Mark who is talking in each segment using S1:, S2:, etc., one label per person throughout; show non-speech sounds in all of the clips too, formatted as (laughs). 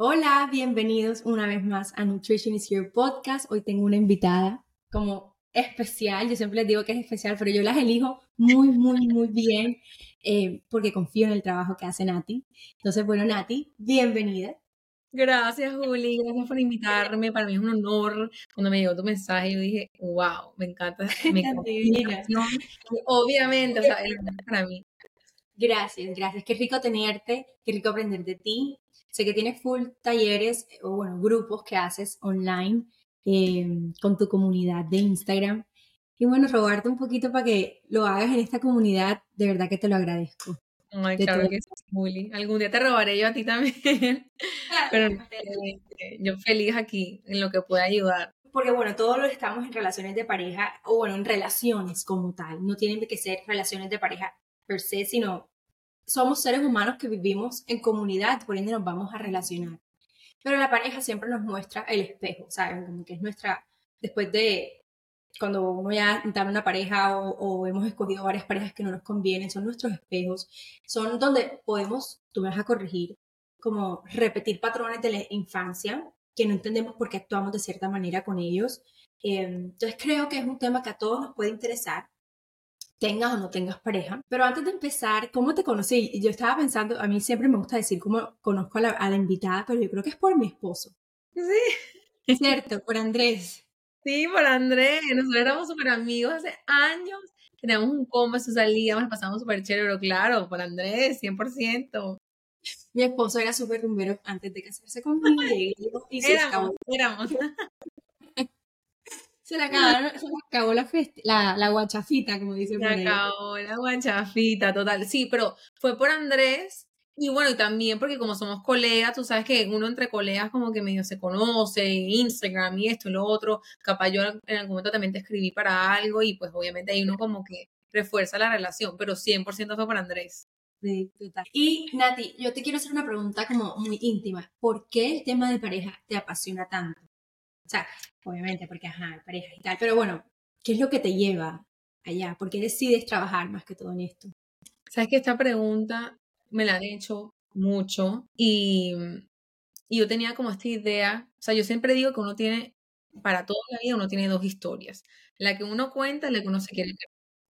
S1: Hola, bienvenidos una vez más a Nutrition is Your Podcast. Hoy tengo una invitada como especial. Yo siempre les digo que es especial, pero yo las elijo muy, muy, muy bien eh, porque confío en el trabajo que hace Nati. Entonces, bueno, Nati, bienvenida.
S2: Gracias, Juli. Gracias por invitarme. Para mí es un honor. Cuando me llegó tu mensaje, yo dije, wow, me encanta. (laughs) Me encanta. Obviamente, o sea, es (laughs) para mí.
S1: Gracias, gracias. Qué rico tenerte, qué rico aprender de ti. Sé que tienes full talleres o, bueno, grupos que haces online Em, con tu comunidad de Instagram. Y bueno, rogarte un poquito para que lo hagas en esta comunidad, de verdad que te lo agradezco.
S2: Ay, claro que sí, Algún día te robaré yo a ti también. (laughs) Pero este, yo feliz aquí en lo que pueda ayudar.
S1: Porque bueno, todos los estamos en relaciones de pareja, o bueno, en relaciones como tal. No tienen que ser relaciones de pareja per se, sino somos seres humanos que vivimos en comunidad, por ende nos vamos a relacionar. Pero la pareja siempre nos muestra el espejo, ¿saben? Como que es nuestra, después de cuando uno ya está en una pareja o, hemos escogido varias parejas que no nos convienen, son nuestros espejos, son donde podemos, tú me vas a corregir, como repetir patrones de la infancia que no entendemos por qué actuamos de cierta manera con ellos. Eh, entonces creo que es un tema que a todos nos puede interesar tengas o no tengas pareja. Pero antes de empezar, ¿cómo te conocí? Yo estaba pensando, a mí siempre me gusta decir cómo conozco a la, invitada, pero yo creo que es por mi esposo.
S2: Sí.
S1: cierto, por Andrés.
S2: Sí, por Andrés. Nosotros éramos súper amigos hace años. Teníamos un combo, su salíamos, nos pasamos súper chévere, pero claro, por Andrés, 100%.
S1: Mi esposo era súper rumbero antes de casarse conmigo y, se
S2: éramos, éramos.
S1: Se le, acabó la, la, la, guachafita, como dice.
S2: Se acabó la guachafita, total. Sí, pero fue por Andrés y bueno, y también porque como somos colegas, tú sabes que uno entre colegas como que medio se conoce, Instagram y esto y lo otro. Capaz yo en algún momento también te escribí para algo y pues obviamente ahí uno como que refuerza la relación, pero 100% fue por Andrés.
S1: Sí, total. Y Nati, yo te quiero hacer una pregunta como muy íntima. ¿Por qué el tema de pareja te apasiona tanto? O sea, obviamente porque, ajá, pareja y tal, pero bueno, ¿qué es lo que te lleva allá? ¿Por qué decides trabajar más que todo en esto?
S2: Sabes que esta pregunta me la han hecho mucho y, y yo tenía como esta idea, o sea, yo siempre digo que uno tiene, para toda la vida uno tiene dos historias, la que uno cuenta y la que uno se quiere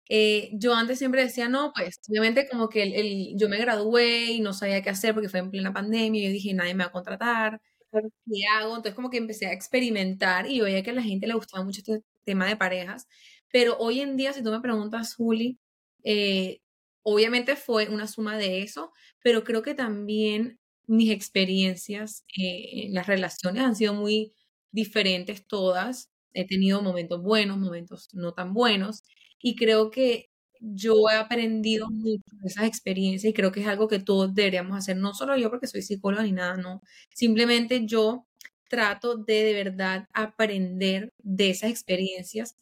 S2: eh, yo antes siempre decía, no, pues, obviamente como que yo me gradué y no sabía qué hacer porque fue en plena pandemia y yo dije, nadie me va a contratar, ¿qué hago? Entonces como que empecé a experimentar y veía que a la gente le gustaba mucho este tema de parejas. Pero hoy en día, si tú me preguntas, Juli, eh, obviamente fue una suma de eso, pero creo que también mis experiencias eh, en las relaciones han sido muy diferentes todas. He tenido momentos buenos, momentos no tan buenos. Y creo que yo he aprendido mucho de esas experiencias y creo que es algo que todos deberíamos hacer, no solo yo porque soy psicóloga ni nada, no. Simplemente yo trato de de verdad aprender de esas experiencias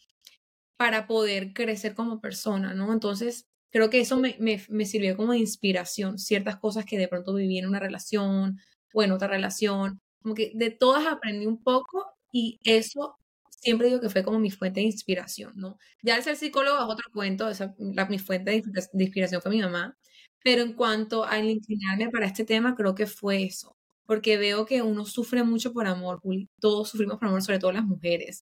S2: para poder crecer como persona, ¿no? Entonces, creo que eso me, me, me sirvió como de inspiración, ciertas cosas que de pronto viví en una relación o en otra relación, como que de todas aprendí un poco y eso siempre digo que fue como mi fuente de inspiración, ¿no? Ya al ser psicólogo es otro cuento, la, mi fuente de, inspiración fue mi mamá, pero en cuanto a inclinarme para este tema, creo que fue eso, porque veo que uno sufre mucho por amor, todos sufrimos por amor, sobre todo las mujeres,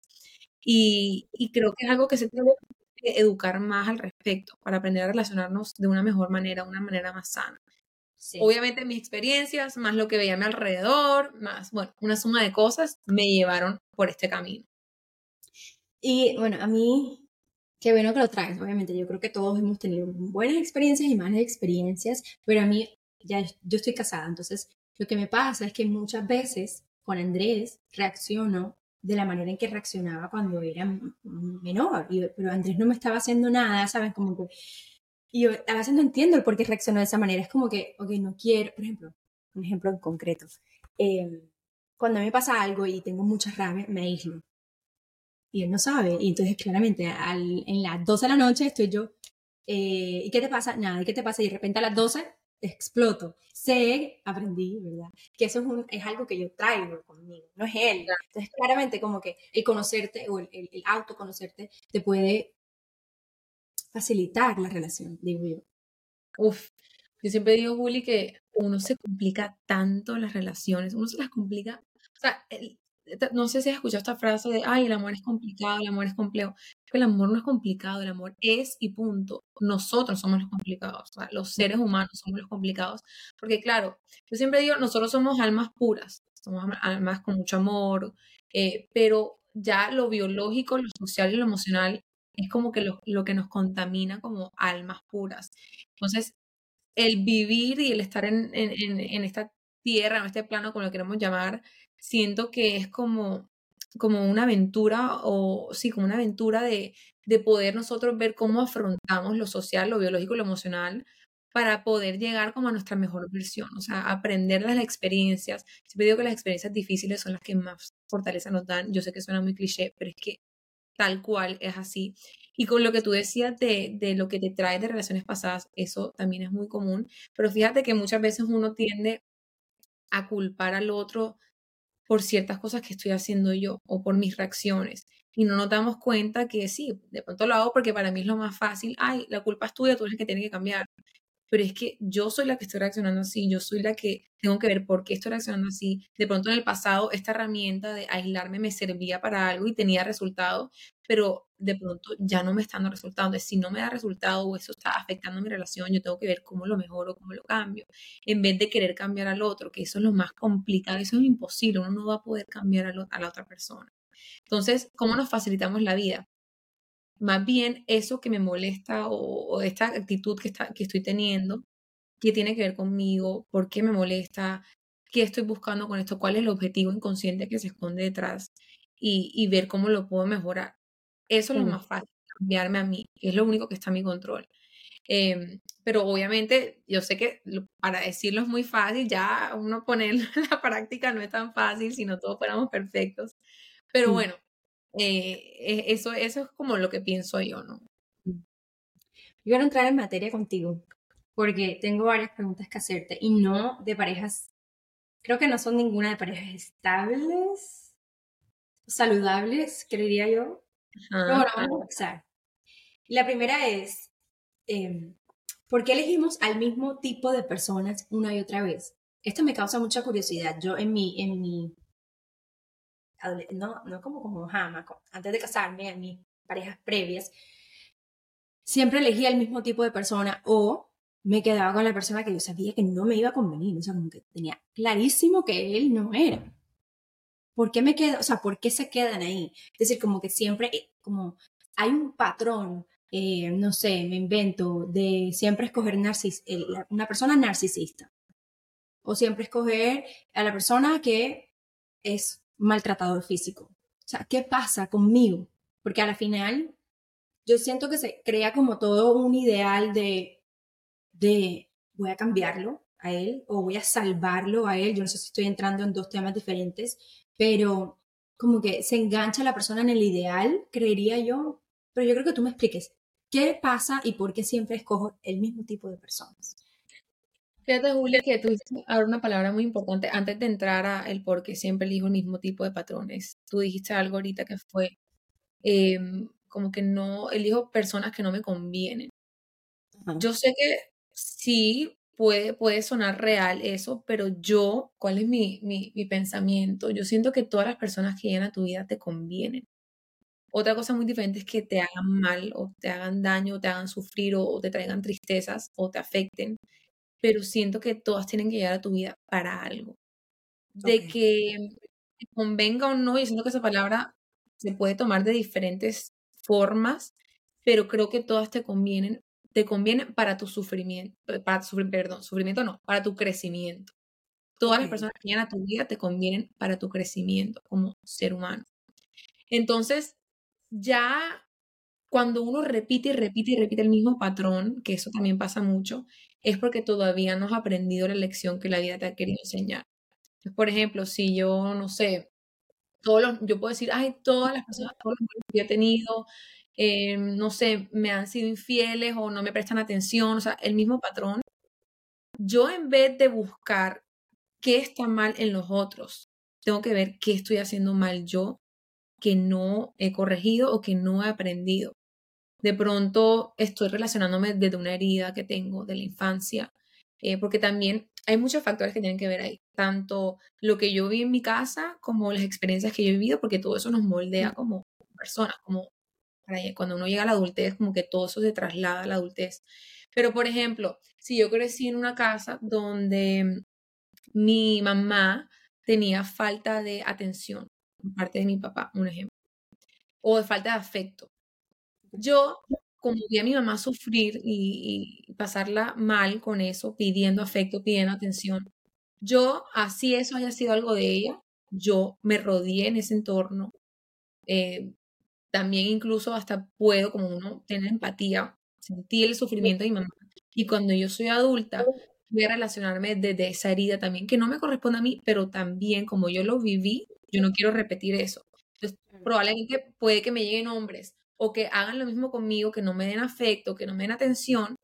S2: y, y creo que es algo que se tiene que educar más al respecto para aprender a relacionarnos de una mejor manera, una manera más sana. Obviamente mis experiencias, más lo que veía a mi alrededor, más, bueno, una suma de cosas me llevaron por este camino.
S1: Y bueno, a mí, qué bueno que lo traes, obviamente. Yo creo que todos hemos tenido buenas experiencias y malas experiencias, pero a mí, ya yo estoy casada, entonces lo que me pasa es que muchas veces con Andrés reacciono de la manera en que reaccionaba cuando era menor, y, pero Andrés no me estaba haciendo nada, ¿sabes? Como que... Y yo a veces no entiendo el por qué reaccionó de esa manera. Es como que, ok, no quiero, por ejemplo, un ejemplo en concreto. Eh, cuando me pasa algo y tengo mucha rabia, me aíslo y él no sabe. Y entonces, claramente, al, en las 12 de la noche estoy yo, eh, ¿y qué te pasa? Nada, ¿y qué te pasa? Y de repente a las 12 exploto. Sé, aprendí, ¿verdad? Que eso es, un, es algo que yo traigo conmigo, no es él. Entonces, claramente, como que el conocerte o el, el, autoconocerte te puede facilitar la relación, digo yo.
S2: Uf, Yo siempre digo, Juli, que uno se complica tanto las relaciones, uno se las complica. O sea, no sé si has escuchado esta frase de, ay, el amor es complicado, el amor es complejo. El amor no es complicado, el amor es y punto. Nosotros somos los complicados, los seres humanos somos los complicados. Porque claro, yo siempre digo, nosotros somos almas puras, somos almas con mucho amor, eh, pero ya lo biológico, lo social y lo emocional es como que lo, lo que nos contamina como almas puras. Entonces, el vivir y el estar en, en, en, esta tierra, en este plano, como lo queremos llamar, siento que es como, como una aventura, o sí, como una aventura de, de poder nosotros ver cómo afrontamos lo social, lo biológico, lo emocional, para poder llegar como a nuestra mejor versión, o sea, aprender las experiencias. Siempre digo que las experiencias difíciles son las que más fortaleza nos dan. Yo sé que suena muy cliché, pero es que tal cual es así. Y con lo que tú decías de, de lo que te trae de relaciones pasadas, eso también es muy común. Pero fíjate que muchas veces uno tiende a culpar al otro por ciertas cosas que estoy haciendo yo o por mis reacciones. Y no nos damos cuenta que sí, de pronto lo hago porque para mí es lo más fácil. Ay, la culpa es tuya, tú eres el que tiene que cambiar pero es que yo soy la que estoy reaccionando así, yo soy la que tengo que ver por qué estoy reaccionando así. De pronto en el pasado esta herramienta de aislarme me servía para algo y tenía resultado, pero de pronto ya no me está dando resultado. Entonces, si no me da resultado o eso está afectando mi relación, yo tengo que ver cómo lo mejoro, cómo lo cambio, en vez de querer cambiar al otro, que eso es lo más complicado, eso es imposible, uno no va a poder cambiar a, la otra persona. Entonces, ¿cómo nos facilitamos la vida? Más bien eso que me molesta o, esta actitud que, está, que estoy teniendo, que tiene que ver conmigo, por qué me molesta, qué estoy buscando con esto, cuál es el objetivo inconsciente que se esconde detrás y, ver cómo lo puedo mejorar. Eso es lo más fácil, cambiarme a mí, es lo único que está a mi control. Em, pero obviamente yo sé que para decirlo es muy fácil, ya uno ponerlo (laughs) en la práctica no es tan fácil si no todos fuéramos perfectos. Pero bueno, eh, e, eso, eso es como lo que pienso yo, ¿no?
S1: Mm. Yo quiero entrar en materia contigo, porque tengo varias preguntas que hacerte y no de parejas, creo que no son ninguna de parejas estables, saludables, creería yo. Bueno, vamos a empezar. La primera es, eh, ¿por qué elegimos al mismo tipo de personas una y otra vez? Esto me causa mucha curiosidad. Yo en mi, en mi no, no como como jamás, antes de casarme, en mis parejas previas, siempre elegía el mismo tipo de persona o me quedaba con la persona que yo sabía que no me iba a convenir, o sea, como que tenía clarísimo que él no era. ¿Por qué me quedo, o sea, por qué se quedan ahí? Es decir, como que siempre, eh, como hay un patrón, eh, no sé, me invento, de siempre escoger narcis una persona narcisista. O siempre escoger a la persona que es maltratador físico. O sea, ¿qué pasa conmigo? Porque a la final yo siento que se crea como todo un ideal de, de voy a cambiarlo a él o voy a salvarlo a él. Yo no sé si estoy entrando en dos temas diferentes, pero como que se engancha la persona en el ideal, creería yo. Pero yo creo que tú me expliques qué pasa y por qué siempre escojo el mismo tipo de personas.
S2: Fíjate, Julia, que tú dijiste ahora una palabra muy importante antes de entrar a el por qué siempre elijo el mismo tipo de patrones. Tú dijiste algo ahorita que fue em, como que no elijo personas que no me convienen. Yo sé que sí puede, puede sonar real eso, pero yo, ¿cuál es mi, mi, mi pensamiento? Yo siento que todas las personas que llegan a tu vida te convienen. Otra cosa muy diferente es que te hagan mal o te hagan daño, o te hagan sufrir o te traigan tristezas o te afecten pero siento que todas tienen que llegar a tu vida para algo. De que convenga o no, y siento que esa palabra se puede tomar de diferentes formas, pero creo que todas te convienen, te convienen para tu sufrimiento, para tu, perdón, sufrimiento no, para tu crecimiento. Todas las personas que llegan a tu vida te convienen para tu crecimiento como ser humano. Entonces, ya cuando uno repite y repite y repite el mismo patrón, que eso también pasa mucho, es porque todavía no has aprendido la lección que la vida te ha querido enseñar. por ejemplo, si yo, no sé, todos los, yo puedo decir, ay, todas las personas, todos los que he tenido, eh, no sé, me han sido infieles o no me prestan atención, o sea, el mismo patrón. Yo en vez de buscar qué está mal en los otros, tengo que ver qué estoy haciendo mal yo que no he corregido o que no he aprendido. De pronto estoy relacionándome desde una herida que tengo de la infancia eh, porque también hay muchos factores que tienen que ver ahí, tanto lo que yo vi en mi casa como las experiencias que yo he vivido, porque todo eso nos moldea como personas, como cuando uno llega a la adultez, como que todo eso se traslada a la adultez. Pero, por ejemplo, si yo crecí en una casa donde mi mamá tenía falta de atención por parte de mi papá, un ejemplo, o de falta de afecto. Yo, como vi a mi mamá sufrir y, pasarla mal con eso, pidiendo afecto, pidiendo atención, yo, así eso haya sido algo de ella, yo me rodeé en ese entorno. Eh, también incluso hasta puedo, como uno, tener empatía, sentir el sufrimiento de mi mamá. Y cuando yo soy adulta, voy a relacionarme desde esa herida también, que no me corresponde a mí, pero también como yo lo viví, yo no quiero repetir eso. Entonces, probablemente puede que me lleguen hombres o que hagan lo mismo conmigo, que no me den afecto, que no me den atención,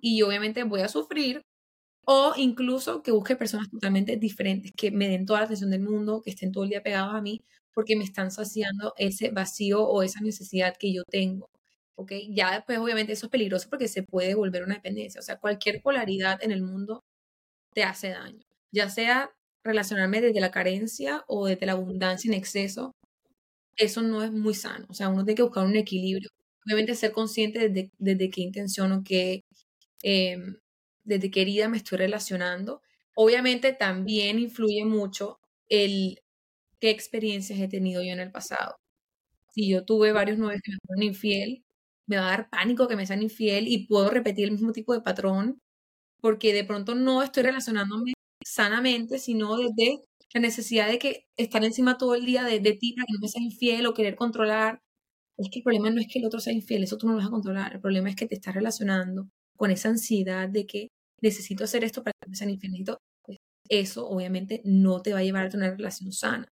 S2: y yo obviamente voy a sufrir, o incluso que busque personas totalmente diferentes, que me den toda la atención del mundo, que estén todo el día pegados a mí, porque me están saciando ese vacío o esa necesidad que yo tengo. ¿ok? Ya después obviamente eso es peligroso porque se puede volver una dependencia. O sea, cualquier polaridad en el mundo te hace daño. Ya sea relacionarme desde la carencia o desde la abundancia en exceso, eso no es muy sano. O sea, uno tiene que buscar un equilibrio. Obviamente ser consciente desde, desde qué intención o qué, em, desde qué herida me estoy relacionando. Obviamente también influye mucho el qué experiencias he tenido yo en el pasado. Si yo tuve varios novios que me fueron infiel, me va a dar pánico que me sean infiel y puedo repetir el mismo tipo de patrón porque de pronto no estoy relacionándome sanamente, sino desde la necesidad de que estar encima todo el día de, ti para que no me seas infiel o querer controlar. Es que el problema no es que el otro sea infiel, eso tú no lo vas a controlar. El problema es que te estás relacionando con esa ansiedad de que necesito hacer esto para que me sean infiel. Pues, eso obviamente no te va a llevar a tener una relación sana.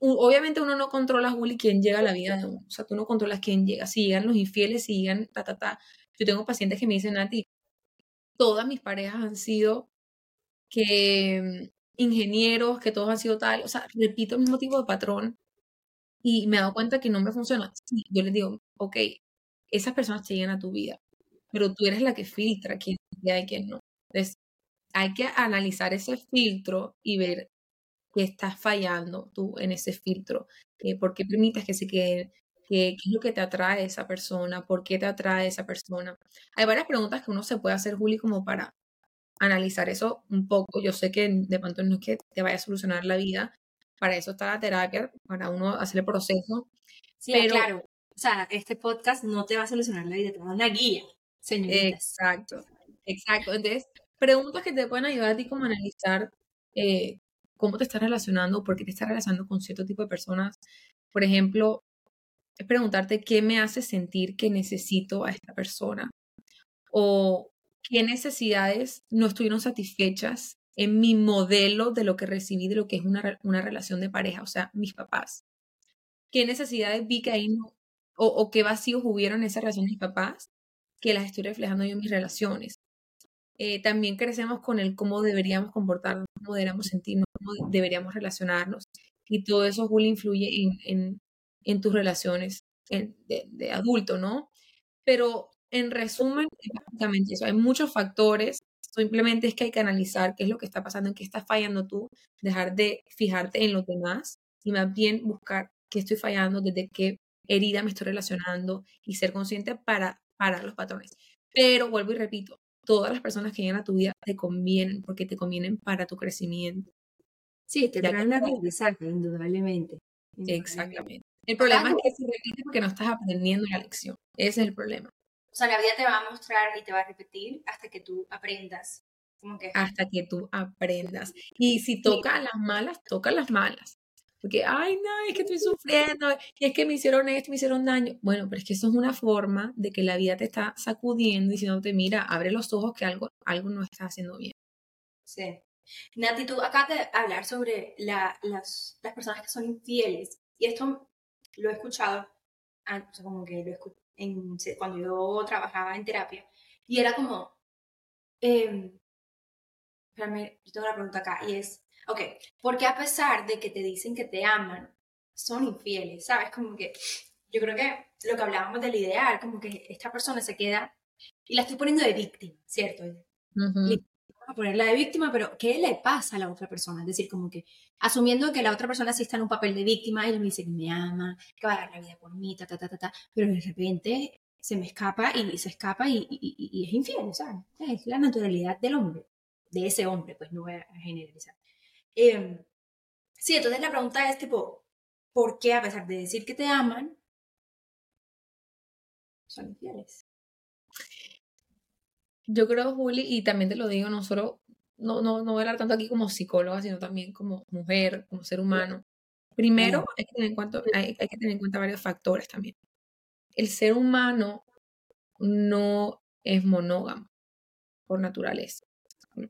S2: Obviamente uno no controla, Juli, quién llega a la vida de uno. O sea, tú no controlas quién llega. Si llegan los infieles, si llegan ta, ta, ta. Yo tengo pacientes que me dicen a ti, todas mis parejas han sido que ingenieros, que todos han sido tal, o sea, repito el mismo tipo de patrón y me he dado cuenta que no me funciona. yo les digo, ok, esas personas te llegan a tu vida, pero tú eres la que filtra quién hay y quién no. Entonces, hay que analizar ese filtro y ver qué estás fallando tú en ese filtro, eh, por qué permites que se quede, qué, es lo que te atrae esa persona, por qué te atrae esa persona. Hay varias preguntas que uno se puede hacer, Juli, como para analizar eso un poco. Yo sé que de pronto no es que te vaya a solucionar la vida, para eso está la terapia, para uno hacer el proceso.
S1: Sí, pero, claro. O sea, este podcast no te va a solucionar la vida, te va a dar una guía, señoritas.
S2: Exacto, exacto. Entonces, preguntas que te pueden ayudar a ti como a analizar eh, cómo te estás relacionando, por qué te estás relacionando con cierto tipo de personas. Por ejemplo, es preguntarte qué me hace sentir que necesito a esta persona o qué necesidades no estuvieron satisfechas en mi modelo de lo que recibí de lo que es una, una relación de pareja, o sea, mis papás. ¿Qué necesidades vi que ahí no, o, qué vacíos hubieron en esa relación de mis papás que las estoy reflejando yo en mis relaciones? Eh, también crecemos con el cómo deberíamos comportarnos, cómo deberíamos sentirnos, cómo deberíamos relacionarnos. Y todo eso, Juli, influye en, en, en tus relaciones de, de, adulto, ¿no? Pero en resumen, básicamente eso. Hay muchos factores. Simplemente es que hay que analizar qué es lo que está pasando, en qué estás fallando tú, dejar de fijarte en los demás y más bien buscar qué estoy fallando, desde qué herida me estoy relacionando y ser consciente para parar los patrones. Pero vuelvo y repito, todas las personas que llegan a tu vida te convienen porque te convienen para tu crecimiento.
S1: Sí, te traen una aprendizaje, indudablemente.
S2: Exactamente. El problema es que se repite porque no estás aprendiendo la lección. Ese es el problema.
S1: O sea, la vida te va a mostrar y te va a repetir hasta que tú aprendas.
S2: que... Hasta que tú aprendas. Y si toca las malas, toca las malas. Porque, ay, no, es que estoy sufriendo, y es que me hicieron esto, me hicieron daño. Bueno, pero es que eso es una forma de que la vida te está sacudiendo, diciéndote, mira, abre los ojos que algo, algo no está haciendo bien.
S1: Sí. Nati, tú acabas de hablar sobre la, las, las, personas que son infieles. Y esto lo he escuchado, como que lo en, cuando yo trabajaba en terapia. Y era como, eh, espérame, yo tengo una pregunta acá, y es, Ok, porque a pesar de que te dicen que te aman, son infieles, ¿sabes? Como que yo creo que lo que hablábamos del ideal, como que esta persona se queda, y la estoy poniendo de víctima, ¿cierto? vamos a ponerla de víctima, pero ¿qué le pasa a la otra persona? Es decir, como que asumiendo que la otra persona sí está en un papel de víctima y le dice que me ama, que va a dar la vida por mí, ta, ta, ta, ta, ta, pero de repente se me escapa y se escapa y, y, es infiel, ¿sabes? Es la naturalidad del hombre, de ese hombre, pues no voy a generalizar. Eh, sí, entonces la pregunta es tipo, ¿por qué a pesar de decir que te aman, son infieles?
S2: Yo creo, Juli, y también te lo digo, no solo, no, no, no voy a hablar tanto aquí como psicóloga, sino también como mujer, como ser humano. Primero, hay que, tener en cuenta, hay, que tener en cuenta varios factores también. El ser humano no es monógamo por naturaleza.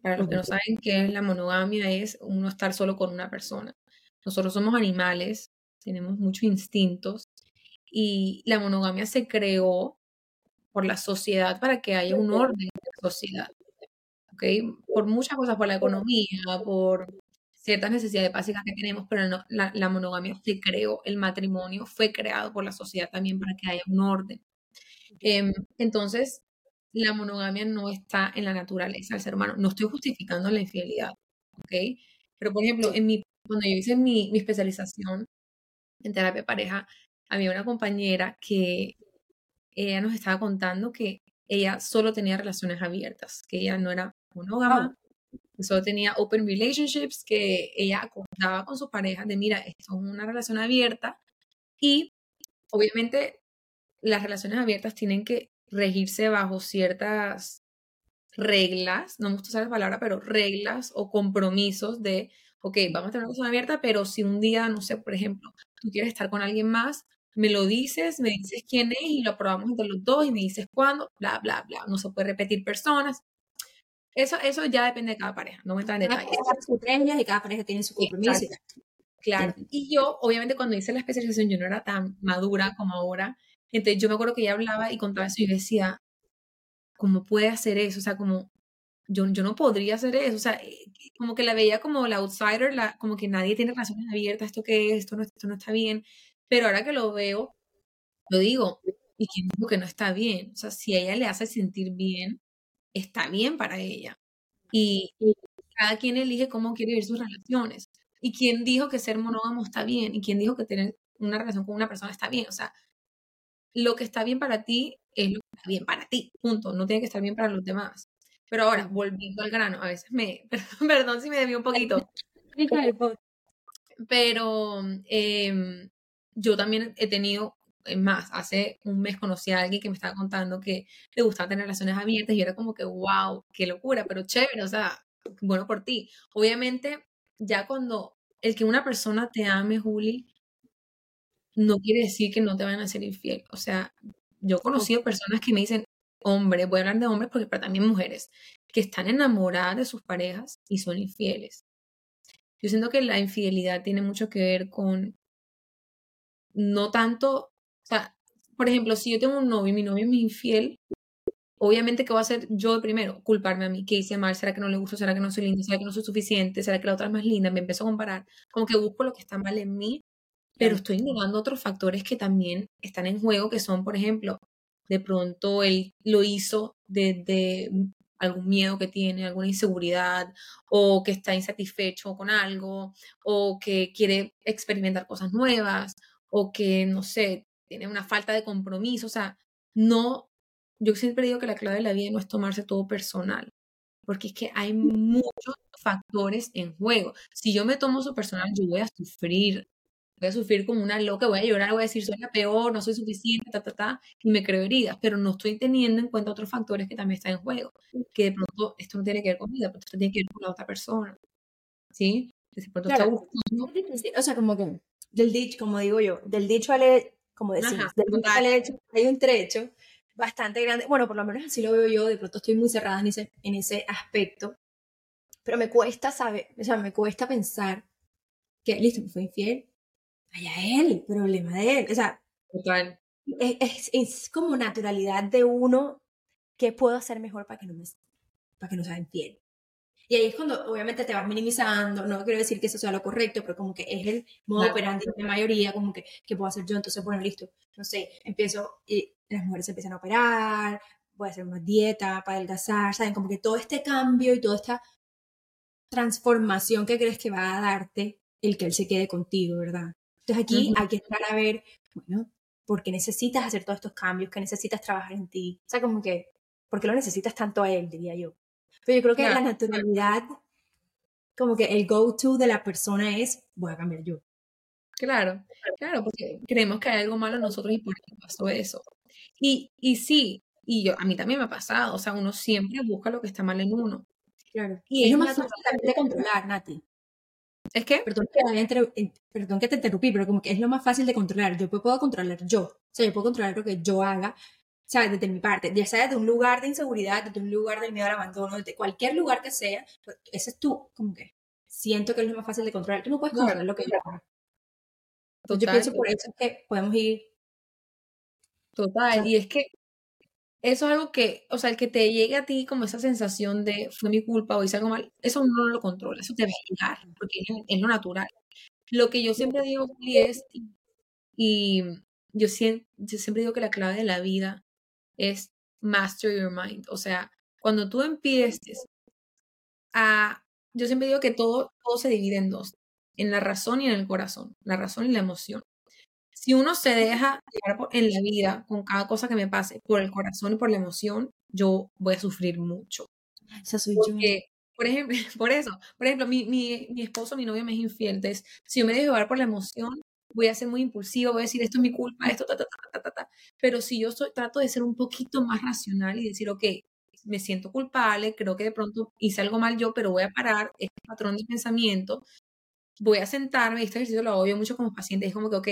S2: Para los que no saben qué es la monogamia, es uno estar solo con una persona. Nosotros somos animales, tenemos muchos instintos y la monogamia se creó por la sociedad para que haya un orden en la sociedad. ¿okay? Por muchas cosas, por la economía, por ciertas necesidades básicas que tenemos, pero no, la, monogamia se creó, el matrimonio fue creado por la sociedad también para que haya un orden. Em, entonces, la monogamia no está en la naturaleza del ser humano. No estoy justificando la infidelidad, ¿ok? Pero, por ejemplo, en mi, cuando yo hice mi, mi especialización en terapia pareja, había una compañera que ella nos estaba contando que ella solo tenía relaciones abiertas, que ella no era monógama, solo tenía open relationships, que ella acordaba con su pareja de, mira, esto es una relación abierta y obviamente las relaciones abiertas tienen que regirse bajo ciertas reglas, no me gusta usar la palabra, pero reglas o compromisos de, ok, vamos a tener una relación abierta, pero si un día, no sé, por ejemplo, tú quieres estar con alguien más, me lo dices, me dices quién es y lo aprobamos entre los dos y me dices cuándo, bla, bla, bla. No se puede repetir personas. Eso, eso ya depende de cada pareja, no me entra en detalles.
S1: y cada pareja tiene su compromiso.
S2: Claro. Y yo, obviamente, cuando hice la especialización, yo no era tan madura como ahora. Entonces, yo me acuerdo que ella hablaba y contaba eso y decía, ¿cómo puede hacer eso? O sea, como, yo, yo no podría hacer eso. O sea, eh, como que la veía como la outsider, la, como que nadie tiene relaciones abiertas, esto que es, esto no, esto no está bien. Pero ahora que lo veo, lo digo, ¿y quién dijo que no está bien? O sea, si a ella le hace sentir bien, está bien para ella. Y, cada quien elige cómo quiere vivir sus relaciones. ¿Y quién dijo que ser monógamo está bien? ¿Y quién dijo que tener una relación con una persona está bien? O sea, lo que está bien para ti es lo que está bien para ti, punto. No tiene que estar bien para los demás. Pero ahora, volviendo al grano, a veces me, (laughs) perdón, si me debí un poquito. (laughs) Pero eh, yo también he tenido, es más, hace un mes conocí a alguien que me estaba contando que le gustaba tener relaciones abiertas y era como que, wow, qué locura, pero chévere, o sea, bueno por ti. Obviamente, ya cuando el que una persona te ame, Juli, no quiere decir que no te van a ser infiel. O sea, yo he conocido personas que me dicen, hombres, voy a hablar de hombres porque pero también mujeres, que están enamoradas de sus parejas y son infieles. Yo siento que la infidelidad tiene mucho que ver con no tanto, o sea, por ejemplo, si yo tengo un novio y mi novio es mi infiel, obviamente que voy a hacer yo primero, culparme a mí, que hice mal, será que no le gusto, será que no soy linda, será que no soy suficiente, será que la otra es más linda, me empiezo a comparar, como que busco lo que está mal en mí, pero estoy ignorando otros factores que también están en juego, que son, por ejemplo, de pronto él lo hizo desde algún miedo que tiene, alguna inseguridad, o que está insatisfecho con algo, o que quiere experimentar cosas nuevas, o que, no sé, tiene una falta de compromiso. O sea, no, yo siempre digo que la clave de la vida no es tomarse todo personal, porque es que hay muchos factores en juego. Si yo me tomo eso personal, yo voy a sufrir, voy a sufrir como una loca, voy a llorar, voy a decir soy la peor, no soy suficiente, ta, ta, ta, y me creo heridas, pero no estoy teniendo en cuenta otros factores que también están en juego, que de pronto esto no tiene que ver con vida, pero esto tiene que ver con la otra persona, ¿sí? De pronto está buscando...
S1: O sea, como que del dicho, como digo yo, del dicho al hecho, como decimos, del dicho al hecho, hay un trecho bastante grande, bueno, por lo menos así lo veo yo, de pronto estoy muy cerrada en ese, en ese aspecto, pero me cuesta saber, o sea, me cuesta pensar que, listo, me fue infiel, allá él, problema de él, o sea,
S2: Total.
S1: Es, es, como naturalidad de uno que puedo hacer mejor para que no me, para que no sea infiel. Y ahí es cuando obviamente te vas minimizando, no quiero decir que eso sea lo correcto, pero como que es el modo operandi de mayoría, como que, ¿qué puedo hacer yo? Entonces, bueno, listo, no sé, empiezo, y las mujeres empiezan a operar, voy a hacer más dieta para adelgazar, ¿saben? Como que todo este cambio y toda esta transformación que crees que va a darte el que él se quede contigo, ¿verdad? Entonces aquí hay que estar a ver, bueno, ¿por qué necesitas hacer todos estos cambios? ¿Qué necesitas trabajar en ti? O sea, como que, ¿por qué lo necesitas tanto a él, diría yo? Pero yo creo que la naturalidad, como que el go-to de la persona es, voy a cambiar yo.
S2: Claro, claro, porque creemos que hay algo malo en nosotros y por qué pasó eso. Y, y sí, y yo, a mí también me ha pasado, o sea, uno siempre busca lo que está mal en uno.
S1: Claro. Y es, lo más fácil de controlar, Nati.
S2: ¿Es que?
S1: Perdón que, perdón que te interrumpí, pero como que es lo más fácil de controlar. Yo puedo controlar yo. O sea, yo puedo controlar lo que yo haga, sea, desde mi parte, ya sea desde un lugar de inseguridad, desde un lugar del miedo al abandono, desde cualquier lugar que sea, pues, ese es tú, como que siento que es lo más fácil de controlar. Tú no puedes controlar lo que yo hago. Yo pienso por eso que podemos ir.
S2: Total, y es que eso es algo que, o sea, el que te llegue a ti como esa sensación de fue mi culpa o hice algo mal, eso no lo controla, eso te va a llegar, porque es, lo natural. Lo que yo siempre digo, Juli, es, y yo siempre, yo siempre digo que la clave de la vida es master your mind, o sea, cuando tú empieces a, yo siempre digo que todo, todo se divide en dos, en la razón y en el corazón, la razón y la emoción. Si uno se deja llevar en la vida con cada cosa que me pase por el corazón y por la emoción, yo voy a sufrir mucho.
S1: Esa soy
S2: Porque, Por ejemplo, (laughs) por eso, por ejemplo, mi, mi, mi esposo, mi novio me es infiel. Entonces, si yo me dejo llevar por la emoción, voy a ser muy impulsivo, voy a decir esto es mi culpa, esto, ta, ta, ta, ta, ta. Pero si yo trato de ser un poquito más racional y decir, ok, me siento culpable, creo que de pronto hice algo mal yo, pero voy a parar este patrón de pensamiento, voy a sentarme, este ejercicio lo hago yo mucho como paciente, es como que, ok,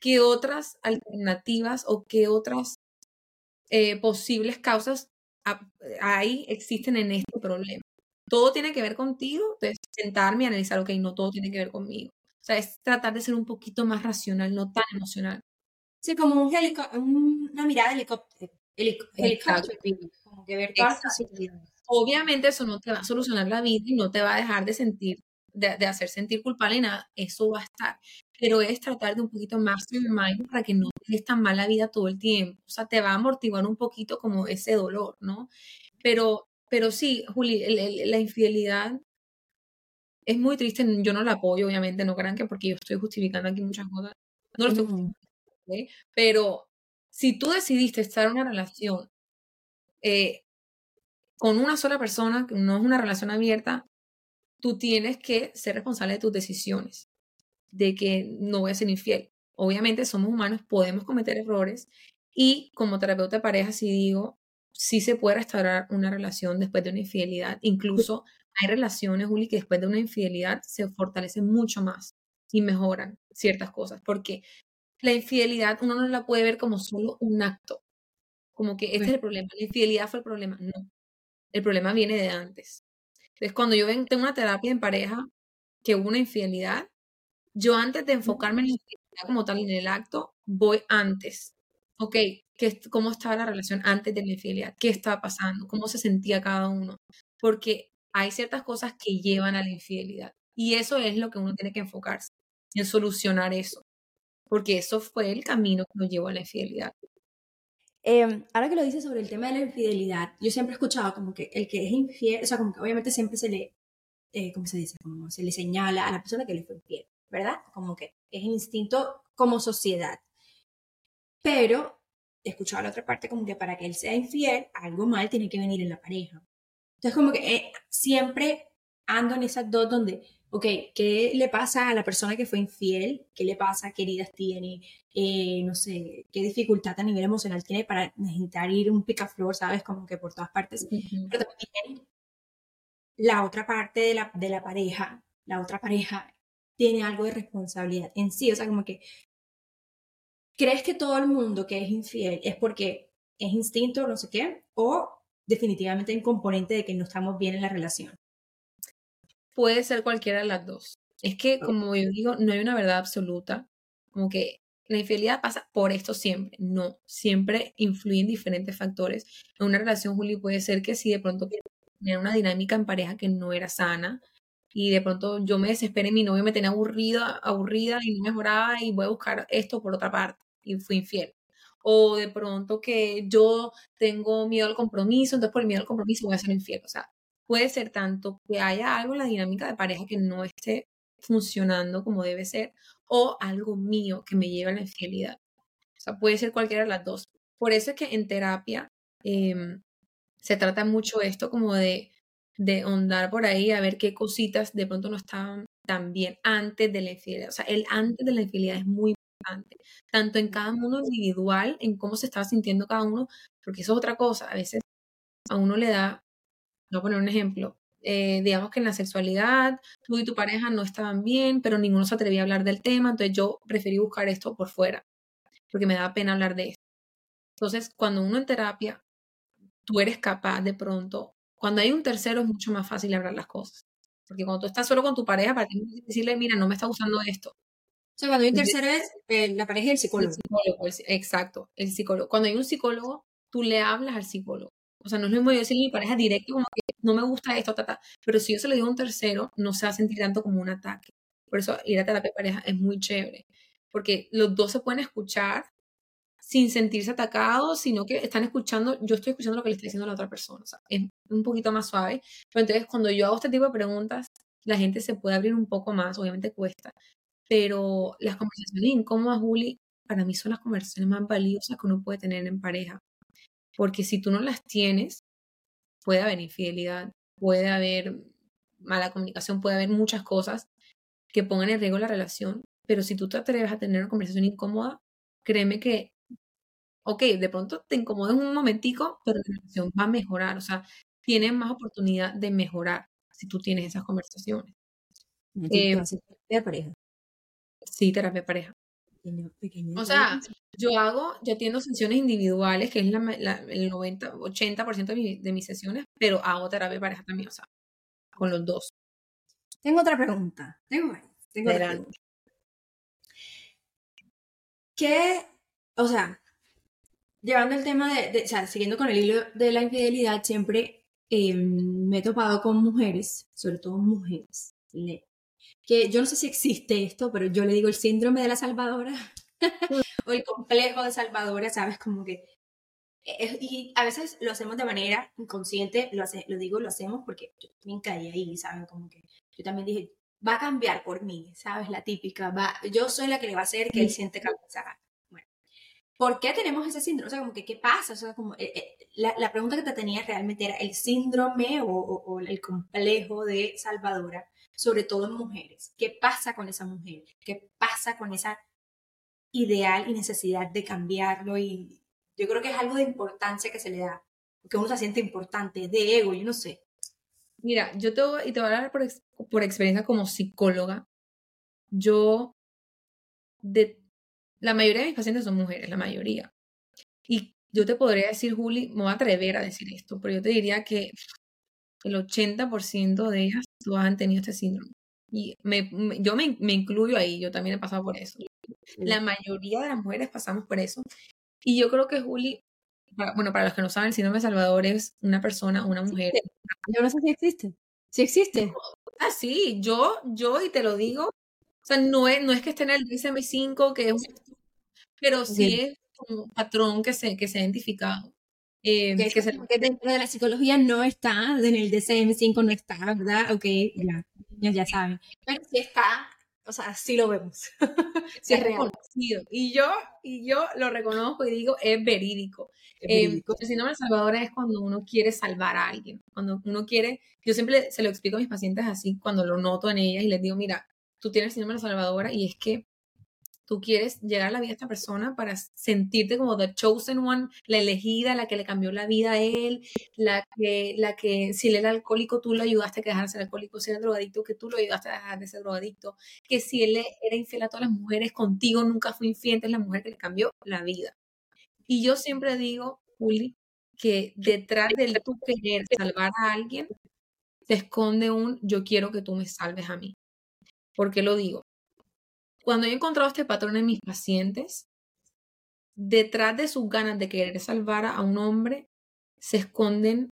S2: ¿qué otras alternativas o qué otras eh, posibles causas hay, existen en este problema? Todo tiene que ver contigo, entonces sentarme y analizar, ok, no todo tiene que ver conmigo. Sea, es tratar de ser un poquito más racional, no tan emocional.
S1: Sí, como un una mirada de helicóptero. helicóptero como que ver todas
S2: Obviamente eso no te va a solucionar la vida y no te va a dejar de sentir de, hacer sentir culpable y nada, eso va a estar. Pero es tratar de un poquito más de mind para que no tengas tan mala vida todo el tiempo. O sea, te va a amortiguar un poquito como ese dolor, ¿no? Pero, pero sí, Juli, la infidelidad es muy triste. Yo no la apoyo, obviamente, no crean que porque yo estoy justificando aquí muchas cosas. No lo estoy justificando, Pero si tú decidiste estar en una relación eh, con una sola persona, que no es una relación abierta, tú tienes que ser responsable de tus decisiones, de que no voy a ser infiel. Obviamente somos humanos, podemos cometer errores y como terapeuta de pareja, si digo, sí se puede restaurar una relación después de una infidelidad. Incluso hay relaciones, Juli, que después de una infidelidad se fortalecen mucho más y mejoran ciertas cosas, porque la infidelidad uno no la puede ver como solo un acto, como que este es el problema, la infidelidad fue el problema, no, el problema viene de antes. Entonces, cuando yo ven, tengo una terapia en pareja que hubo una infidelidad, yo antes de enfocarme en la infidelidad como tal, en el acto, voy antes. Ok, ¿qué, ¿cómo estaba la relación antes de la infidelidad? ¿Qué estaba pasando? ¿Cómo se sentía cada uno? Porque hay ciertas cosas que llevan a la infidelidad. Y eso es lo que uno tiene que enfocarse, en solucionar eso. Porque eso fue el camino que nos llevó a la infidelidad.
S1: Em, ahora que lo dices sobre el tema de la infidelidad, yo siempre he escuchado como que el que es infiel, o sea, como que obviamente siempre se le, eh, ¿cómo se dice? Como se le señala a la persona que le fue infiel, ¿verdad? Como que es instinto como sociedad. Pero he escuchado la otra parte como que para que él sea infiel, algo mal tiene que venir en la pareja. Entonces, como que eh, siempre ando en esas dos donde ok, ¿qué le pasa a la persona que fue infiel? ¿Qué le pasa? ¿Qué heridas tiene? Eh, no sé, ¿qué dificultad a nivel emocional tiene para necesitar ir un picaflor, sabes? Como que por todas partes. Pero también la otra parte de la, de la pareja, la otra pareja tiene algo de responsabilidad en sí, o sea, como que ¿crees que todo el mundo que es infiel es porque es instinto, no sé qué? ¿O definitivamente hay un componente de que no estamos bien en la relación?
S2: puede ser cualquiera de las dos. Es que, como yo digo, no hay una verdad absoluta. Como que la infidelidad pasa por esto siempre. No, siempre influyen diferentes factores. En una relación, Juli, puede ser que si de pronto tenía una dinámica en pareja que no era sana y de pronto yo me desesperé, mi novio me tenía aburrida, aburrida y no mejoraba y voy a buscar esto por otra parte y fui infiel. O de pronto que yo tengo miedo al compromiso, entonces por el miedo al compromiso voy a ser infiel. O sea, puede ser tanto que haya algo en la dinámica de pareja que no esté funcionando como debe ser, o algo mío que me lleva a la infidelidad. O sea, puede ser cualquiera de las dos. Por eso es que en terapia em, se trata mucho esto como de, de ondar por ahí a ver qué cositas de pronto no estaban tan bien antes de la infidelidad. O sea, el antes de la infidelidad es muy tanto en cada mundo individual, en cómo se estaba sintiendo cada uno, porque eso es otra cosa. A veces a uno le da, voy a poner un ejemplo, eh, digamos que en la sexualidad tú y tu pareja no estaban bien, pero ninguno se atrevía a hablar del tema, entonces yo preferí buscar esto por fuera, porque me da pena hablar de esto. Entonces, cuando uno en terapia, tú eres capaz de pronto, cuando hay un tercero es mucho más fácil hablar las cosas, porque cuando tú estás solo con tu pareja, para ti decirle, mira, no me está gustando esto.
S1: O sea, cuando hay un tercero es eh, la pareja y el psicólogo.
S2: exacto, el psicólogo. Cuando hay un psicólogo, tú le hablas al psicólogo. O sea, no es lo mismo yo decirle a mi pareja directo como que no me gusta esto, ta, Pero si yo se lo digo a un tercero, no se va a sentir tanto como un ataque. Por eso ir a terapia de pareja es muy chévere. Porque los dos se pueden escuchar sin sentirse atacados, sino que están escuchando, yo estoy escuchando lo que le está diciendo la otra persona. O sea, es un poquito más suave. Pero entonces, cuando yo hago este tipo de preguntas, la gente se puede abrir un poco más, obviamente cuesta. Pero las conversaciones incómodas, Juli, para mí son las conversaciones más valiosas que uno puede tener en pareja. Porque si tú no las tienes, puede haber infidelidad, puede haber mala comunicación, puede haber muchas cosas que pongan en riesgo la relación, pero si tú te atreves a tener una conversación incómoda, créeme que, ok, de pronto te incomodas un momentico, pero la relación va a mejorar, o sea, tienes más oportunidad de mejorar si tú tienes esas conversaciones.
S1: Eh, terapia pareja.
S2: Sí, terapia pareja. O sea, yo hago, yo atiendo sesiones individuales, que es el 90, 80% de, de mis sesiones, pero hago terapia pareja también, o sea, con los dos.
S1: Tengo otra pregunta. Tengo, tengo otra pregunta. ¿Qué, o sea, llevando el tema de, o sea, siguiendo con el hilo de la infidelidad, siempre em, me he topado con mujeres, sobre todo mujeres, que yo no sé si existe esto, pero yo le digo el síndrome de la salvadora (laughs) o el complejo de salvadora, ¿sabes? Como que... y a veces lo hacemos de manera inconsciente, lo, hace, lo digo, lo hacemos porque yo también caí ahí, ¿sabes? Como que yo también dije, va a cambiar por mí, ¿sabes? La típica, va, yo soy la que le va a hacer que él siente cabeza. Bueno, ¿por qué tenemos ese síndrome? O sea, como que, ¿qué pasa? O sea, como, eh, eh, la, la, pregunta que te tenía realmente era el síndrome o, o el complejo de salvadora sobre todo en mujeres. ¿Qué pasa con esa mujer? ¿Qué pasa con esa ideal y necesidad de cambiarlo? Y yo creo que es algo de importancia que se le da, porque uno se siente importante, de ego, yo no sé.
S2: Mira, yo te voy, y te voy a hablar por, por experiencia como psicóloga. Yo, de, la mayoría de mis pacientes son mujeres, la mayoría. Y yo te podría decir, Juli, me voy a atrever a decir esto, pero yo te diría que el 80% de ellas todas han tenido este síndrome. Y me, yo me, me, incluyo ahí, yo también he pasado por eso. La mayoría de las mujeres pasamos por eso. Y yo creo que Juli, bueno, para los que no saben, el síndrome de Salvador es una persona, una mujer.
S1: Yo no sé si existe. Si existe.
S2: Ah, sí, yo, yo, y te lo digo, o sea, no es, no es que esté en el DSM-5, que es un, pero sí es un patrón que se, que se ha identificado.
S1: Eh, que, dentro de la psicología no está, en el DCM5 no está, ¿verdad? Ok, ya, ya, saben. Pero sí está, o sea, sí lo vemos. (laughs)
S2: sí es reconocido. Y yo, y yo lo reconozco y digo, es verídico. Es em, verídico. Eh, el síndrome de Salvador es cuando uno quiere salvar a alguien, cuando uno quiere, yo siempre se lo explico a mis pacientes así, cuando lo noto en ellas y les digo, mira, tú tienes síndrome de Salvadora y es que tú quieres llegar a la vida de esta persona para sentirte como the chosen one, la elegida, la que le cambió la vida a él, la que, la que si él era alcohólico, tú lo ayudaste a que de ser alcohólico, si era drogadicto, que tú lo ayudaste a dejar de ser drogadicto, que si él era infiel a todas las mujeres, contigo nunca fue infiel, es la mujer que le cambió la vida. Y yo siempre digo, Juli, que detrás del tú querer salvar a alguien, se esconde un yo quiero que tú me salves a mí. ¿Por qué lo digo? Cuando he encontrado este patrón en mis pacientes, detrás de sus ganas de querer salvar a un hombre, se esconden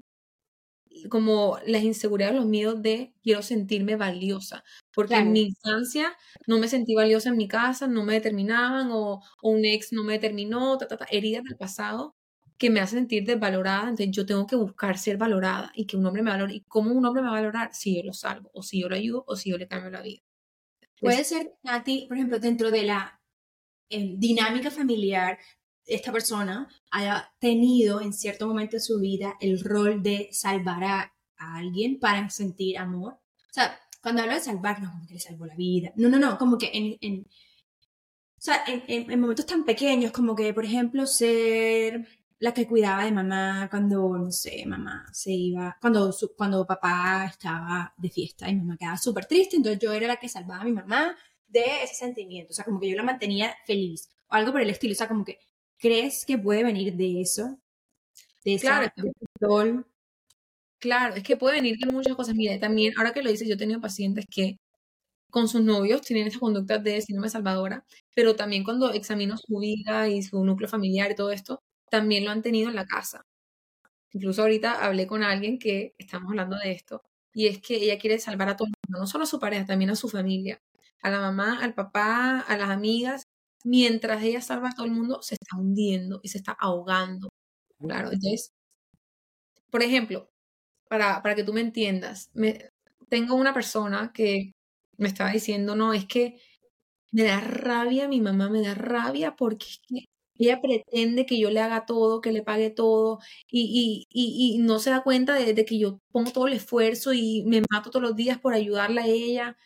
S2: como las inseguridades, los miedos de quiero sentirme valiosa, porque en mi infancia no me sentí valiosa en mi casa, no me determinaban o, un ex no me determinó, ta, heridas del pasado que me hacen sentir desvalorada, entonces yo tengo que buscar ser valorada y que un hombre me valore. ¿Y cómo un hombre me va a valorar? Si yo lo salvo, o si yo lo ayudo, o si yo le cambio la vida.
S1: Puede ser, Nati, por ejemplo, dentro de la eh, dinámica familiar, esta persona haya tenido en cierto momento de su vida el rol de salvar a, alguien para sentir amor. O sea, cuando hablo de salvar, no como que le salvó la vida. No, no, no, como que en, o sea, en, momentos tan pequeños, como que, por ejemplo, ser la que cuidaba de mamá cuando, no sé, mamá se iba, cuando, cuando papá estaba de fiesta y mamá quedaba súper triste, entonces yo era la que salvaba a mi mamá de ese sentimiento, o sea, como que yo la mantenía feliz, o algo por el estilo, o sea, como que ¿Crees que puede venir de eso?
S2: De claro. Claro, es que puede venir de muchas cosas. Mira, también, ahora que lo dices, yo he tenido pacientes que con sus novios tienen esa conducta de síndrome salvadora, pero también cuando examino su vida y su núcleo familiar y todo esto, también lo han tenido en la casa. Incluso ahorita hablé con alguien que estamos hablando de esto, y es que ella quiere salvar a todo el mundo, no solo a su pareja, también a su familia, a la mamá, al papá, a las amigas, mientras ella salva a todo el mundo, se está hundiendo y se está ahogando. Claro, entonces, por ejemplo, para, para que tú me entiendas, me, tengo una persona que me estaba diciendo, no, es que me da rabia, mi mamá me da rabia porque es que ella pretende que yo le haga todo, que le pague todo y, y, y, no se da cuenta de, de, que yo pongo todo el esfuerzo y me mato todos los días por ayudarla a ella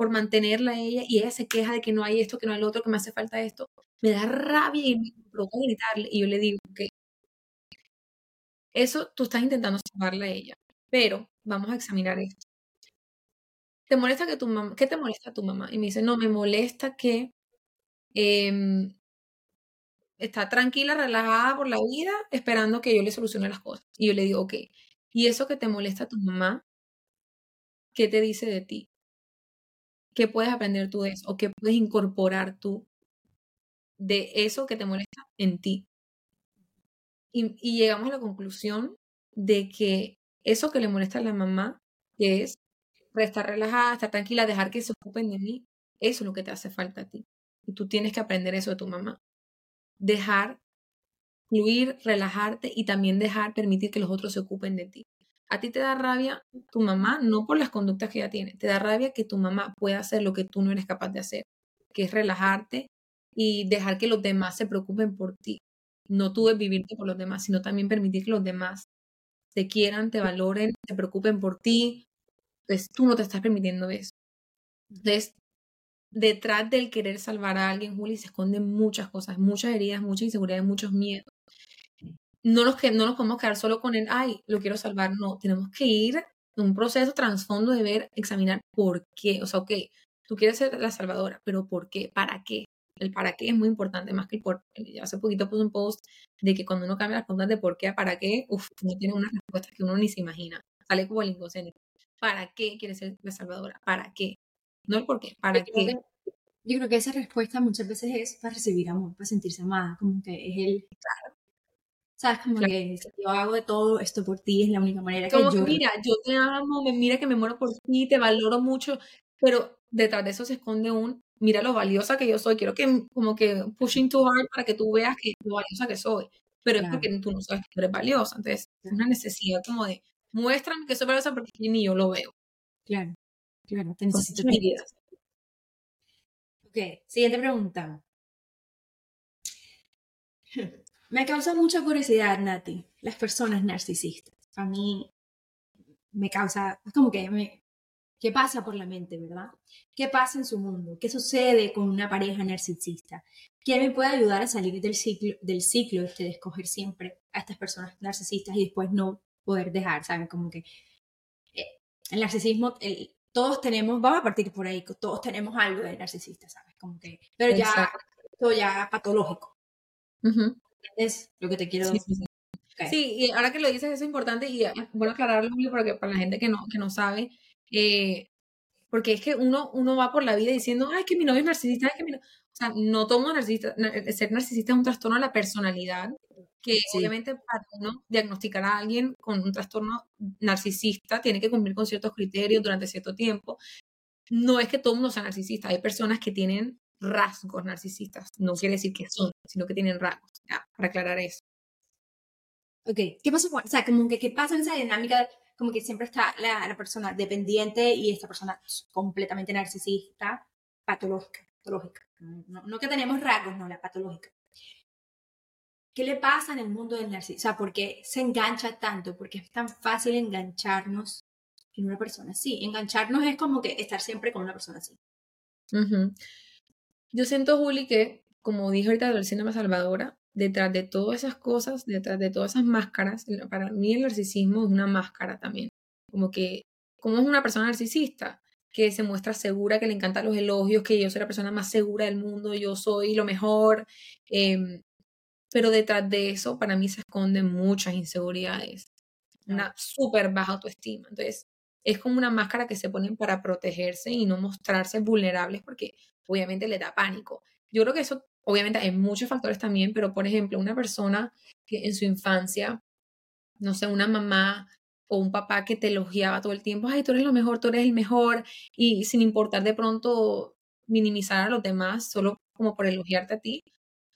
S2: por mantenerla a ella y ella se queja de que no hay esto, que no hay lo otro, que me hace falta esto. Me da rabia y me provoca gritarle y yo le digo que eso tú estás intentando salvarla a ella, pero vamos a examinar esto. ¿Te molesta que tu mamá, qué te molesta a tu mamá? Y me dice, no, me molesta que em, está tranquila, relajada por la vida, esperando que yo le solucione las cosas. Y yo le digo, ok, ¿y eso que te molesta a tu mamá, qué te dice de ti? ¿Qué puedes aprender tú de eso? ¿O qué puedes incorporar tú de eso que te molesta en ti? Y, llegamos a la conclusión de que eso que le molesta a la mamá, es estar relajada, estar tranquila, dejar que se ocupen de mí, eso es lo que te hace falta a ti. Y tú tienes que aprender eso de tu mamá. Dejar fluir, relajarte y también dejar permitir que los otros se ocupen de ti. A ti te da rabia tu mamá, no por las conductas que ella tiene, te da rabia que tu mamá pueda hacer lo que tú no eres capaz de hacer, que es relajarte y dejar que los demás se preocupen por ti. No tú de vivirte por los demás, sino también permitir que los demás te quieran, te valoren, se preocupen por ti. Entonces tú no te estás permitiendo eso. Entonces, detrás del querer salvar a alguien, Juli, se esconden muchas cosas, muchas heridas, muchas inseguridades, muchos miedos no nos, no nos podemos quedar solo con el, ay, lo quiero salvar. No, tenemos que ir en un proceso trasfondo de ver, examinar por qué. O sea, ok, tú quieres ser la salvadora, pero ¿por qué? ¿Para qué? El para qué es muy importante, más que el por qué. Hace poquito puse un post de que cuando uno cambia las preguntas de por qué a para qué, uff, no tiene una respuesta que uno ni se imagina. Sale como el inconsciente. ¿Para qué quieres ser la salvadora? ¿Para qué? No el por qué, ¿para qué?
S1: yo creo que esa respuesta muchas veces es para recibir amor, para sentirse amada, como que es el, ¿Sabes? Como que yo hago de todo esto por ti, es la única manera que
S2: yo... mira, yo te amo, mira que me muero por ti, te valoro mucho, pero detrás de eso se esconde un, mira lo valiosa que yo soy, quiero que como que pushing too hard para que tú veas que lo valiosa que soy, pero es porque tú no sabes que eres valiosa, entonces es una necesidad como de, muéstrame que soy valiosa porque ni yo lo veo.
S1: Claro, claro, te necesito. Ok, siguiente pregunta. (laughs) Me causa mucha curiosidad, Nati, las personas narcisistas. A mí me causa, es como que me, ¿qué pasa por la mente, verdad? ¿Qué pasa en su mundo? ¿Qué sucede con una pareja narcisista? ¿Quién me puede ayudar a salir del ciclo, del ciclo este de escoger siempre a estas personas narcisistas y después no poder dejar, ¿saben? Como que eh, el narcisismo, todos tenemos, vamos a partir por ahí, todos tenemos algo de narcisista, ¿sabes? Como que, pero ya, todo ya patológico. Es lo que te quiero
S2: decir. Sí, y ahora que lo dices, eso es importante y bueno aclararlo porque para la gente que no, que no sabe, eh, porque es que uno, uno va por la vida diciendo, ay, que mi novio es narcisista, es que mi O sea, no tomo narcisista, ser narcisista es un trastorno de la personalidad, que obviamente para uno diagnosticar a alguien con un trastorno narcisista tiene que cumplir con ciertos criterios durante cierto tiempo. No es que todo mundo sea narcisista, hay personas que tienen rasgos narcisistas, no quiere decir que son, sino que tienen rasgos, para aclarar eso.
S1: Ok, ¿qué pasa? O sea, como que qué pasa en esa dinámica, como que siempre está la, la persona dependiente y esta persona completamente narcisista, patológica. No, que tenemos rasgos, no, la patológica. ¿Qué le pasa en el mundo del narcisismo? O sea, ¿por qué se engancha tanto? Porque es tan fácil engancharnos en una persona así. Engancharnos es como que estar siempre con una persona así.
S2: Yo siento, Juli, que, como dije ahorita del síndrome salvadora, detrás de todas esas cosas, detrás de todas esas máscaras, para mí el narcisismo es una máscara también. Como que, como es una persona narcisista? que se muestra segura, que le encantan los elogios, que yo soy la persona más segura del mundo, yo soy lo mejor. Eh, pero detrás de eso para mí se esconden muchas inseguridades, una súper baja autoestima. Entonces, es como una máscara que se ponen para protegerse y no mostrarse vulnerables porque obviamente le da pánico. Yo creo que eso, obviamente, hay muchos factores también, pero por ejemplo, una persona que en su infancia, no sé, una mamá o un papá que te elogiaba todo el tiempo, ay, tú eres lo mejor, tú eres el mejor, y sin importar de pronto minimizar a los demás solo como por elogiarte a ti,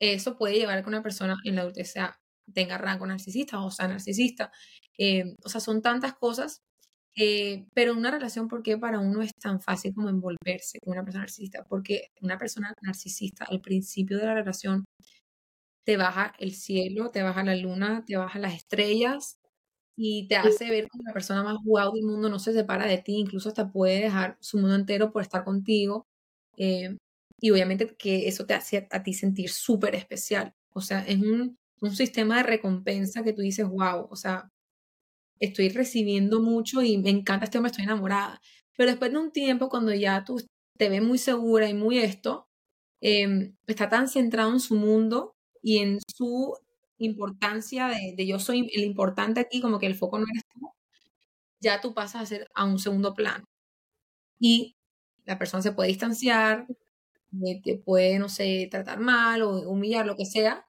S2: eso puede llevar a que una persona en la adultez sea, tenga rango narcisista o sea narcisista. Eh, o sea, son tantas cosas, eh, pero una relación, ¿por qué para uno es tan fácil como envolverse con una persona narcisista? Porque una persona narcisista al principio de la relación te baja el cielo, te baja la luna, te baja las estrellas y te hace ver como la persona más guau del mundo, no se separa de ti, incluso hasta puede dejar su mundo entero por estar contigo. Eh, y obviamente que eso te hace a ti sentir súper especial. O sea, es un, un, sistema de recompensa que tú dices, wow, o sea, estoy recibiendo mucho y me encanta este hombre, estoy enamorada. Pero después de un tiempo, cuando ya tú te ves muy segura y muy esto, em, está tan centrado en su mundo y en su importancia de, de, yo soy el importante aquí, como que el foco no eres tú, ya tú pasas a ser a un segundo plano. Y la persona se puede distanciar, te puede, no sé, tratar mal o humillar, lo que sea,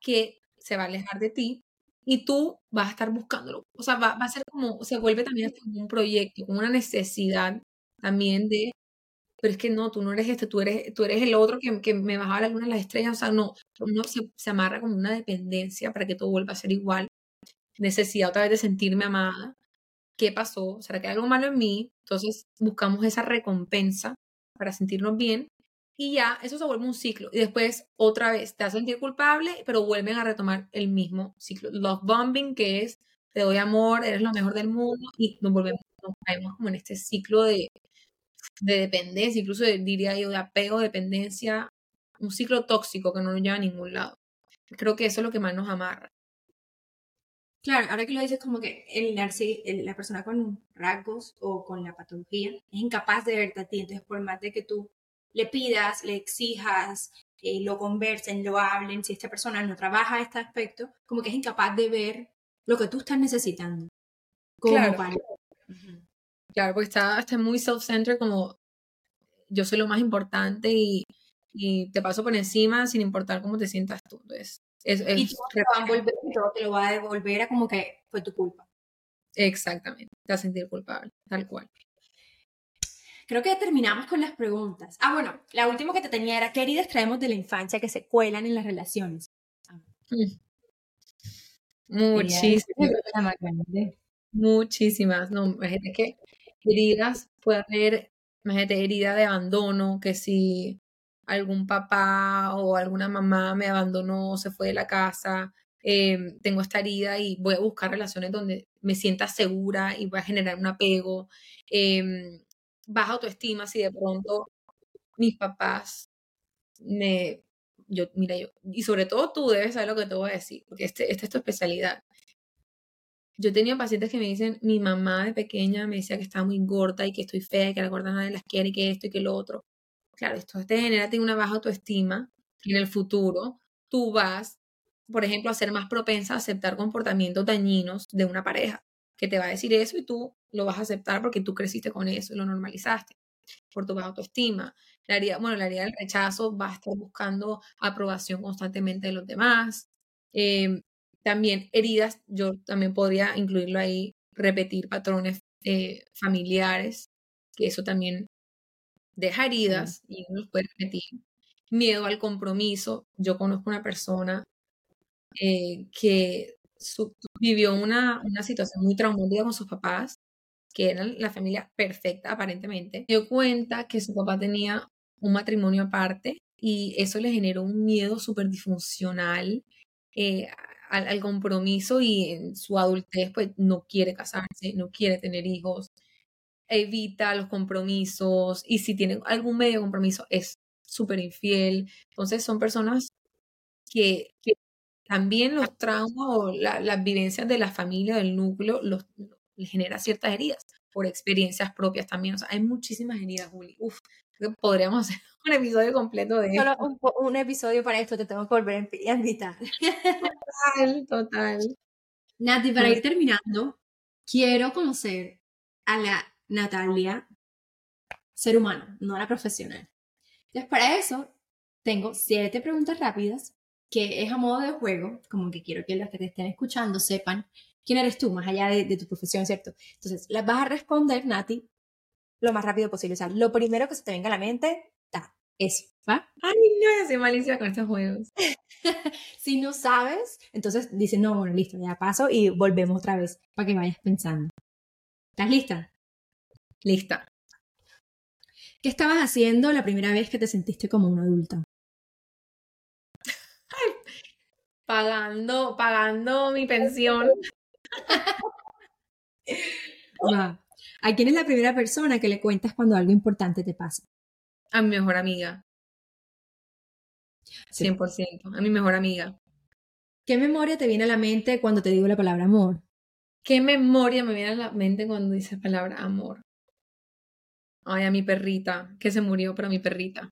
S2: que se va a alejar de ti y tú vas a estar buscándolo. O sea, va, a ser como, se vuelve también como un proyecto, como una necesidad también de, pero es que no, tú no eres este, tú eres, tú eres el otro que, que me bajaba la luna las estrellas, o sea, no, uno se, se amarra como una dependencia para que todo vuelva a ser igual, necesidad otra vez de sentirme amada. ¿Qué pasó? ¿Será que hay algo malo en mí? Entonces buscamos esa recompensa para sentirnos bien y ya eso se vuelve un ciclo. Y después otra vez te a sentir culpable, pero vuelven a retomar el mismo ciclo. Love bombing, que es te doy amor, eres lo mejor del mundo, y nos volvemos, nos caemos como en este ciclo de, de dependencia, incluso diría yo de apego, dependencia, un ciclo tóxico que no nos lleva a ningún lado. Creo que eso es lo que más nos amarra.
S1: Claro, ahora que lo dices, como que el, el, la persona con rasgos o con la patología es incapaz de verte a ti. Entonces, por más de que tú le pidas, le exijas, eh, lo conversen, lo hablen, si esta persona no trabaja este aspecto, como que es incapaz de ver lo que tú estás necesitando.
S2: claro. claro, porque está, está muy self-centered, como yo soy lo más importante y, y, te paso por encima sin importar cómo te sientas tú. Entonces, es,
S1: y todo te, va a volver, todo te lo va a devolver a como que fue tu culpa.
S2: Exactamente, te vas a sentir culpable, tal cual.
S1: Creo que terminamos con las preguntas. Ah, bueno, la última que te tenía era, ¿qué heridas traemos de la infancia que se cuelan en las relaciones?
S2: Mm. Muchísimas. Muchísimas. No, imagínate que heridas puede haber, imagínate, herida de abandono, que si algún papá o alguna mamá me abandonó, se fue de la casa, em, tengo esta herida y voy a buscar relaciones donde me sienta segura y voy a generar un apego. Eh, baja autoestima si de pronto mis papás me, yo, mira, yo, y sobre todo tú debes saber lo que te voy a decir, porque este, esta es tu especialidad. Yo tenía pacientes que me dicen, mi mamá de pequeña me decía que estaba muy gorda y que estoy fea y que la gorda nadie las quiere y que esto y que lo otro. Claro, esto te genera una baja autoestima y en el futuro tú vas, por ejemplo, a ser más propensa a aceptar comportamientos dañinos de una pareja que te va a decir eso y tú lo vas a aceptar porque tú creciste con eso y lo normalizaste. por tu baja autoestima. La herida, bueno, la herida del rechazo va a estar buscando aprobación constantemente de los demás. Em, también heridas, yo también podría incluirlo ahí, repetir patrones eh, familiares, que eso también deja heridas y uno los puede repetir. Miedo al compromiso. Yo conozco una persona eh, que vivió una, una situación muy traumática con sus papás, que eran la familia perfecta aparentemente. dio cuenta que su papá tenía un matrimonio aparte y eso le generó un miedo súper disfuncional eh, al, compromiso y en su adultez pues no quiere casarse, no quiere tener hijos, evita los compromisos y si tiene algún medio de compromiso es súper infiel. Entonces son personas que, también los traumas o las vivencias de la familia, del núcleo, los, les genera ciertas heridas por experiencias propias también. O sea, hay muchísimas heridas, Juli. Uf, podríamos (laughs) hacer un episodio completo de
S1: Solo un, un, episodio para esto, te tengo que volver a invitar.
S2: Total, total.
S1: Nati, para ir terminando, quiero conocer a la Natalia ser humano, no a la profesional. Entonces, para eso, tengo siete preguntas rápidas que es a modo de juego, como que quiero que los que te estén escuchando sepan quién eres tú, más allá de, tu profesión, ¿cierto? Entonces, las vas a responder, Nati, lo más rápido posible. O sea, lo primero que se te venga a la mente, está eso, ¿va?
S2: Ay, no, yo soy malicia con estos juegos. (laughs)
S1: si no sabes, entonces dices, no, bueno, listo, ya paso y volvemos otra vez para que vayas pensando. ¿Estás lista?
S2: Lista.
S1: ¿Qué estabas haciendo la primera vez que te sentiste como una adulta?
S2: Pagando, pagando mi pensión. (laughs)
S1: ¿A quién es la primera persona que le cuentas cuando algo importante te pasa?
S2: A mi mejor amiga. 100%, a mi mejor amiga.
S1: ¿Qué memoria te viene a la mente cuando te digo la palabra amor?
S2: ¿Qué memoria me viene a la mente cuando dice palabra amor? Ay, a mi perrita, que se murió, pero mi perrita.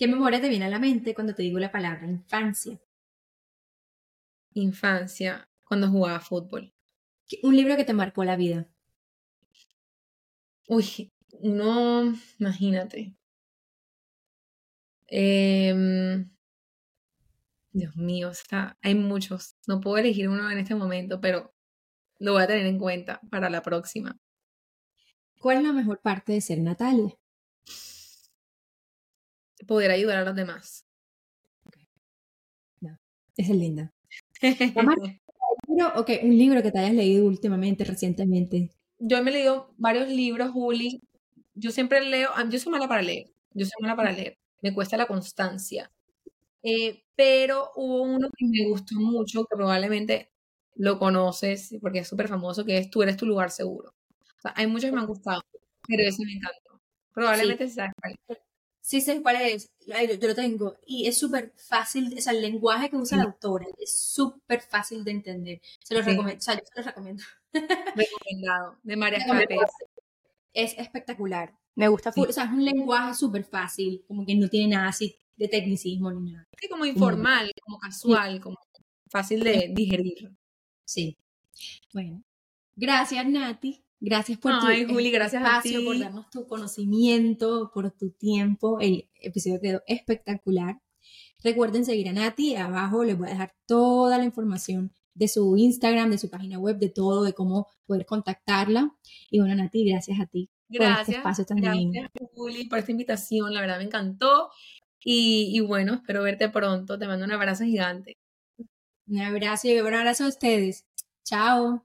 S1: ¿Qué memoria te viene a la mente cuando te digo la palabra infancia?
S2: Infancia, cuando jugaba fútbol.
S1: Un libro que te marcó la vida.
S2: Uy, no, imagínate. Em, Dios mío, está, hay muchos. No puedo elegir uno en este momento, pero lo voy a tener en cuenta para la próxima.
S1: ¿Cuál es la mejor parte de ser Natalia?
S2: Poder ayudar a los demás.
S1: esa es linda. (laughs) ok, un libro que te hayas leído últimamente, recientemente.
S2: Yo me he leído varios libros, Juli. Yo siempre leo, yo soy mala para leer, yo soy mala para leer, me cuesta la constancia. Eh, pero hubo uno que me gustó mucho, que probablemente lo conoces, porque es súper famoso, que es Tú eres tu lugar seguro. O sea, hay muchos que me han gustado, pero ese me encantó. Probablemente sí. sea
S1: Sí sé cuál es, yo lo tengo. Y es súper fácil, o sea, el lenguaje que usa la autora es súper fácil de entender. Se lo recomiendo, o sea, yo se lo recomiendo. (laughs)
S2: Recomendado, de María Capes.
S1: Es espectacular. Me gusta, o sea, es un lenguaje súper fácil, como que no tiene nada así de tecnicismo ni nada.
S2: Sí, como informal, como casual, como fácil de digerir.
S1: Sí. Bueno, gracias Nati. Gracias por
S2: tu gracias
S1: espacio, por darnos tu conocimiento, por tu tiempo. El episodio quedó espectacular. Recuerden seguir a Nati. Abajo les voy a dejar toda la información de su Instagram, de su página web, de todo, de cómo poder contactarla. Y bueno, Nati, gracias a ti.
S2: Gracias. Por este espacio tan gracias, Juli, por esta invitación. La verdad me encantó. Y, y, bueno, espero verte pronto. Te mando un abrazo gigante.
S1: Un abrazo y un abrazo a ustedes. Chao.